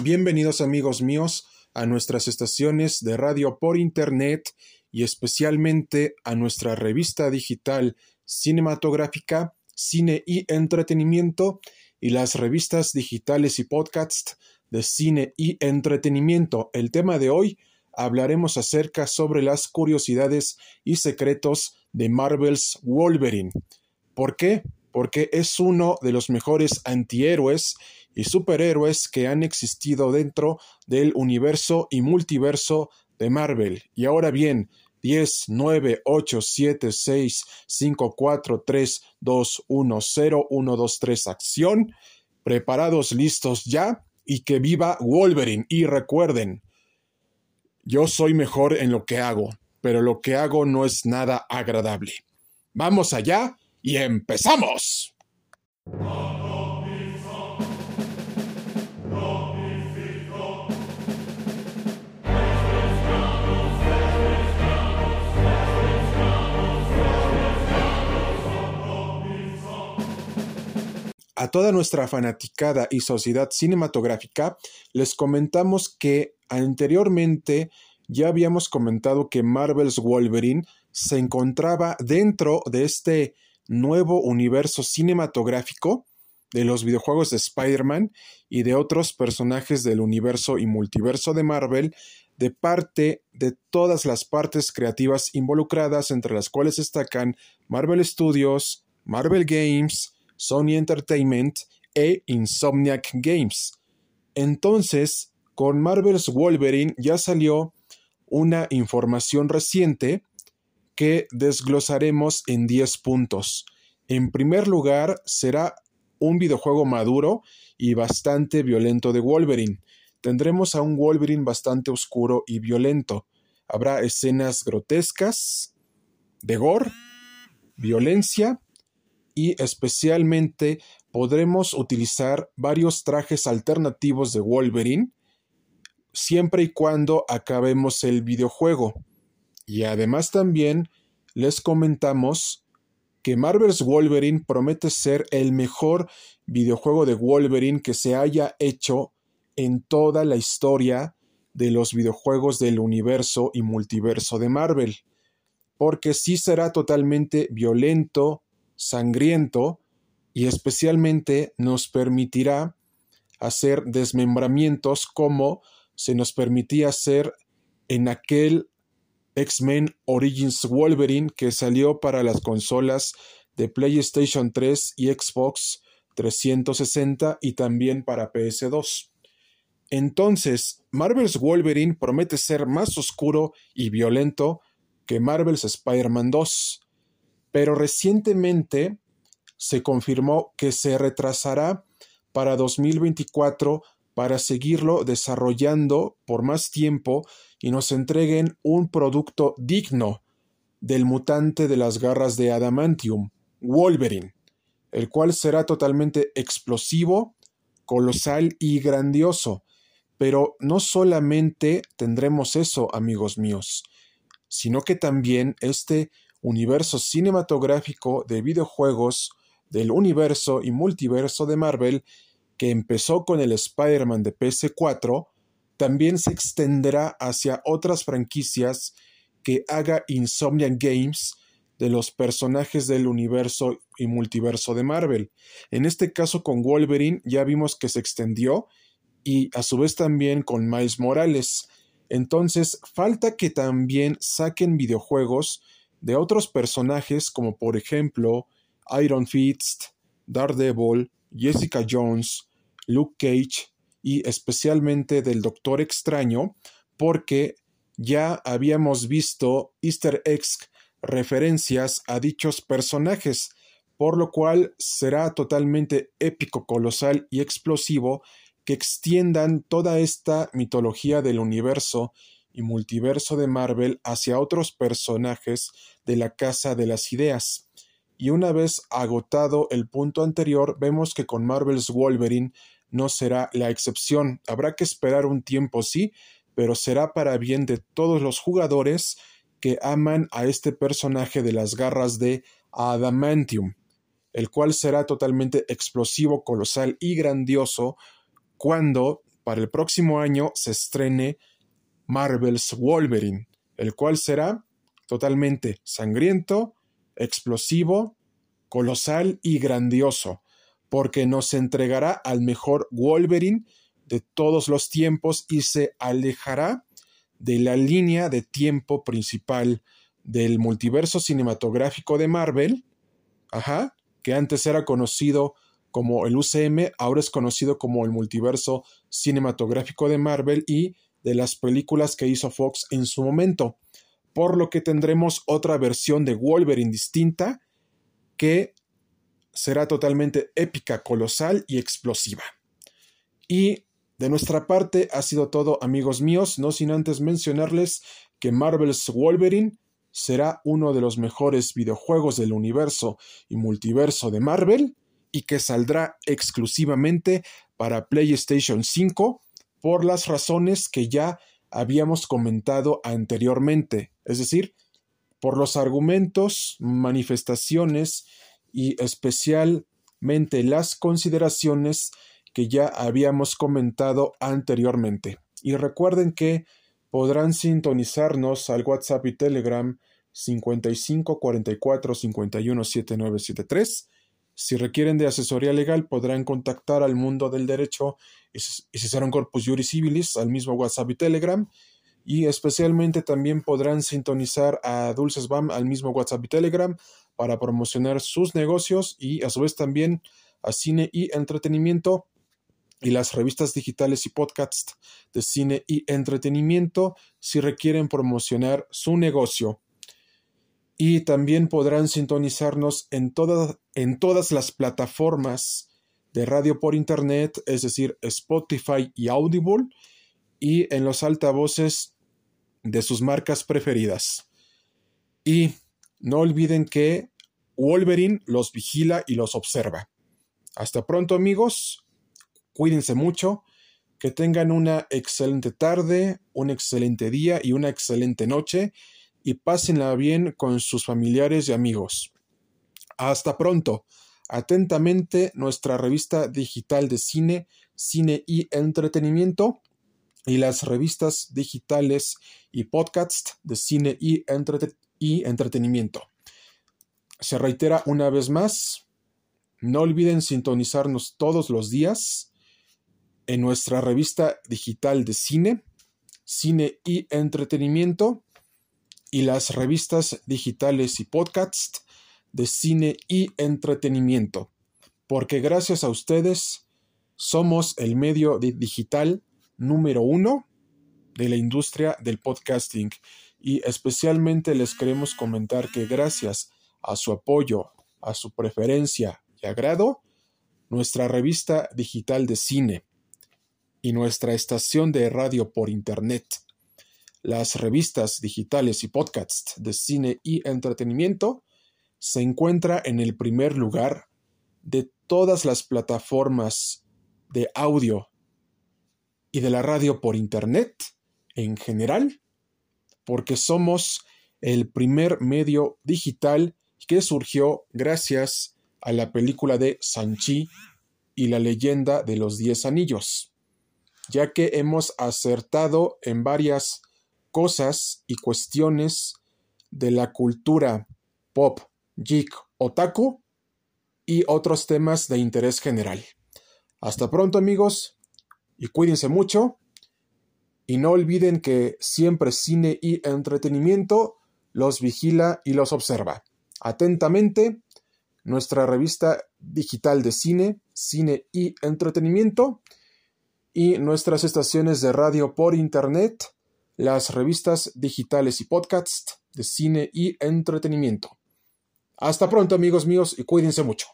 Bienvenidos amigos míos a nuestras estaciones de radio por internet y especialmente a nuestra revista digital cinematográfica, cine y entretenimiento y las revistas digitales y podcasts de cine y entretenimiento. El tema de hoy hablaremos acerca sobre las curiosidades y secretos de Marvel's Wolverine. ¿Por qué? Porque es uno de los mejores antihéroes y superhéroes que han existido dentro del universo y multiverso de Marvel. Y ahora bien, 10, 9, 8, 7, 6, 5, 4, 3, 2, 1, 0, 1, 2, 3, acción. Preparados, listos ya. Y que viva Wolverine. Y recuerden, yo soy mejor en lo que hago, pero lo que hago no es nada agradable. Vamos allá y empezamos. A toda nuestra fanaticada y sociedad cinematográfica les comentamos que anteriormente ya habíamos comentado que Marvel's Wolverine se encontraba dentro de este nuevo universo cinematográfico de los videojuegos de Spider-Man y de otros personajes del universo y multiverso de Marvel de parte de todas las partes creativas involucradas, entre las cuales destacan Marvel Studios, Marvel Games, Sony Entertainment e Insomniac Games. Entonces, con Marvel's Wolverine ya salió una información reciente que desglosaremos en 10 puntos. En primer lugar, será un videojuego maduro y bastante violento de Wolverine. Tendremos a un Wolverine bastante oscuro y violento. Habrá escenas grotescas, de gore, violencia y especialmente podremos utilizar varios trajes alternativos de Wolverine siempre y cuando acabemos el videojuego. Y además también les comentamos que Marvel's Wolverine promete ser el mejor videojuego de Wolverine que se haya hecho en toda la historia de los videojuegos del universo y multiverso de Marvel. Porque sí será totalmente violento, sangriento y especialmente nos permitirá hacer desmembramientos como se nos permitía hacer en aquel X-Men Origins Wolverine que salió para las consolas de PlayStation 3 y Xbox 360 y también para PS2. Entonces, Marvel's Wolverine promete ser más oscuro y violento que Marvel's Spider-Man 2, pero recientemente se confirmó que se retrasará para 2024 para seguirlo desarrollando por más tiempo y nos entreguen un producto digno del mutante de las garras de adamantium, Wolverine, el cual será totalmente explosivo, colosal y grandioso. Pero no solamente tendremos eso, amigos míos, sino que también este universo cinematográfico de videojuegos del universo y multiverso de Marvel que empezó con el Spider-Man de PS4, también se extenderá hacia otras franquicias que haga Insomniac Games de los personajes del universo y multiverso de Marvel. En este caso con Wolverine ya vimos que se extendió y a su vez también con Miles Morales. Entonces falta que también saquen videojuegos de otros personajes como por ejemplo Iron Fist, Daredevil, Jessica Jones, Luke Cage y especialmente del Doctor Extraño porque ya habíamos visto easter eggs referencias a dichos personajes, por lo cual será totalmente épico, colosal y explosivo que extiendan toda esta mitología del universo y multiverso de Marvel hacia otros personajes de la Casa de las Ideas. Y una vez agotado el punto anterior, vemos que con Marvel's Wolverine no será la excepción. Habrá que esperar un tiempo, sí, pero será para bien de todos los jugadores que aman a este personaje de las garras de Adamantium, el cual será totalmente explosivo, colosal y grandioso cuando para el próximo año se estrene Marvel's Wolverine, el cual será totalmente sangriento, explosivo, colosal y grandioso, porque nos entregará al mejor Wolverine de todos los tiempos y se alejará de la línea de tiempo principal del multiverso cinematográfico de Marvel, ajá, que antes era conocido como el UCM, ahora es conocido como el multiverso cinematográfico de Marvel y de las películas que hizo Fox en su momento, por lo que tendremos otra versión de Wolverine distinta que será totalmente épica, colosal y explosiva. Y de nuestra parte ha sido todo amigos míos, no sin antes mencionarles que Marvel's Wolverine será uno de los mejores videojuegos del universo y multiverso de Marvel y que saldrá exclusivamente para PlayStation 5 por las razones que ya habíamos comentado anteriormente, es decir, por los argumentos, manifestaciones y especialmente las consideraciones que ya habíamos comentado anteriormente. Y recuerden que podrán sintonizarnos al WhatsApp y Telegram 55 44 51 7973. Si requieren de asesoría legal, podrán contactar al mundo del derecho y si serán corpus juris civilis al mismo WhatsApp y Telegram. Y especialmente también podrán sintonizar a Dulces BAM al mismo WhatsApp y Telegram para promocionar sus negocios y a su vez también a cine y entretenimiento y las revistas digitales y podcasts de cine y entretenimiento si requieren promocionar su negocio. Y también podrán sintonizarnos en, en todas las plataformas de radio por internet, es decir, Spotify y Audible, y en los altavoces de sus marcas preferidas. Y no olviden que Wolverine los vigila y los observa. Hasta pronto amigos cuídense mucho, que tengan una excelente tarde, un excelente día y una excelente noche y pásenla bien con sus familiares y amigos. Hasta pronto. Atentamente nuestra revista digital de cine, cine y entretenimiento y las revistas digitales y podcasts de cine y, y entretenimiento. Se reitera una vez más, no olviden sintonizarnos todos los días en nuestra revista digital de cine, cine y entretenimiento, y las revistas digitales y podcasts de cine y entretenimiento, porque gracias a ustedes somos el medio digital número uno de la industria del podcasting y especialmente les queremos comentar que gracias a su apoyo, a su preferencia y agrado, nuestra revista digital de cine, y nuestra estación de radio por Internet. Las revistas digitales y podcasts de cine y entretenimiento se encuentra en el primer lugar de todas las plataformas de audio y de la radio por Internet en general, porque somos el primer medio digital que surgió gracias a la película de Sanchi y la leyenda de los Diez Anillos ya que hemos acertado en varias cosas y cuestiones de la cultura pop, geek, otaku y otros temas de interés general. Hasta pronto amigos y cuídense mucho y no olviden que siempre cine y entretenimiento los vigila y los observa. Atentamente, nuestra revista digital de cine, cine y entretenimiento y nuestras estaciones de radio por Internet, las revistas digitales y podcasts de cine y entretenimiento. Hasta pronto amigos míos y cuídense mucho.